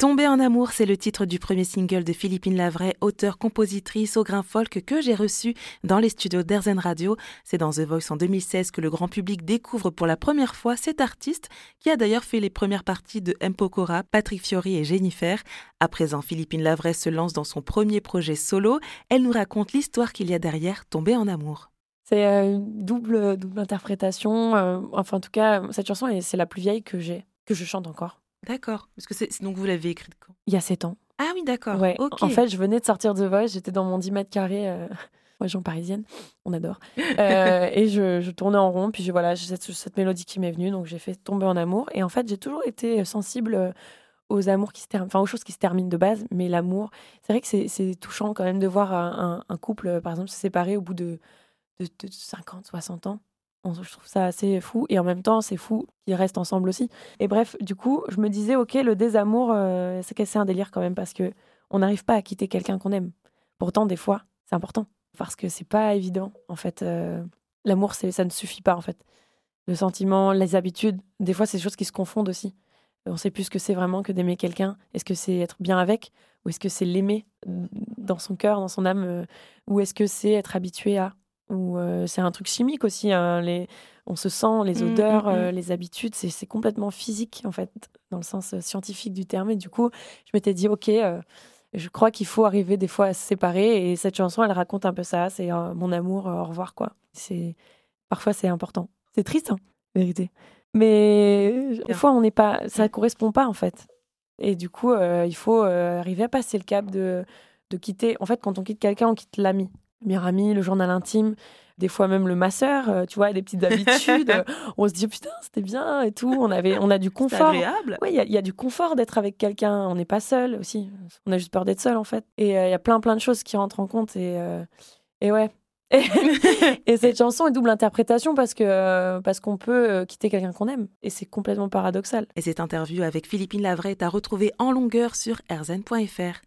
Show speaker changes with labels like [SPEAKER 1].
[SPEAKER 1] Tomber en amour, c'est le titre du premier single de Philippine Lavray, auteure-compositrice au grain folk que j'ai reçu dans les studios d'Erzen Radio. C'est dans The Voice en 2016 que le grand public découvre pour la première fois cet artiste qui a d'ailleurs fait les premières parties de M. Patrick Fiori et Jennifer. À présent, Philippine Lavray se lance dans son premier projet solo. Elle nous raconte l'histoire qu'il y a derrière Tomber en amour.
[SPEAKER 2] C'est euh, une double, double interprétation. Euh, enfin, en tout cas, cette chanson, c'est la plus vieille que j'ai, que je chante encore.
[SPEAKER 1] D'accord. Parce que c'est donc vous l'avez écrite quand?
[SPEAKER 2] Il y a 7 ans.
[SPEAKER 1] Ah oui, d'accord.
[SPEAKER 2] Ouais. En fait, je venais de sortir de Voice, j'étais dans mon 10 mètres carrés, euh, région parisienne, on adore. Euh, et je, tournais en rond, puis voilà, j'ai cette, cette, mélodie qui m'est venue, donc j'ai fait tomber en amour. Et en fait, j'ai toujours été sensible euh, aux amours qui se terminent, enfin aux choses qui se terminent de base, mais l'amour, c'est vrai que c'est touchant quand même de voir un, couple, par exemple, se séparer au bout de, de, de 50, 60 ans je trouve ça assez fou. Et en même temps, c'est fou qu'ils restent ensemble aussi. Et bref, du coup, je me disais, ok, le désamour, euh, c'est un délire quand même parce que on n'arrive pas à quitter quelqu'un qu'on aime. Pourtant, des fois, c'est important parce que c'est pas évident. En fait, euh, l'amour, ça ne suffit pas en fait. Le sentiment, les habitudes, des fois, c'est des choses qui se confondent aussi. On sait plus ce que c'est vraiment que d'aimer quelqu'un. Est-ce que c'est être bien avec ou est-ce que c'est l'aimer dans son cœur, dans son âme, euh, ou est-ce que c'est être habitué à ou euh, c'est un truc chimique aussi. Hein, les, on se sent, les mmh, odeurs, mmh, mmh. Euh, les habitudes, c'est complètement physique en fait, dans le sens euh, scientifique du terme. Et du coup, je m'étais dit, ok, je crois qu'il faut arriver des fois à se séparer. Et cette chanson, elle raconte un peu ça. C'est mon amour, au revoir quoi. C'est parfois c'est important. C'est triste, hein, vérité. Mais des fois, on n'est pas, ça correspond pas en fait. Et du coup, il faut arriver à passer le cap de, de quitter. En fait, quand on quitte quelqu'un, on quitte l'ami meilleur ami, le journal intime, des fois même le masseur, euh, tu vois, des petites habitudes. on se dit putain, c'était bien et tout. On avait, on a du confort.
[SPEAKER 1] agréable.
[SPEAKER 2] Oui, il y, a du confort d'être avec quelqu'un. On n'est pas seul aussi. On a juste peur d'être seul en fait. Et euh, il y a plein plein de choses qui rentrent en compte et euh, et ouais. et cette chanson est double interprétation parce que parce qu'on peut quitter quelqu'un qu'on aime et c'est complètement paradoxal.
[SPEAKER 1] Et cette interview avec Philippine Lavray est à retrouver en longueur sur rzn.fr.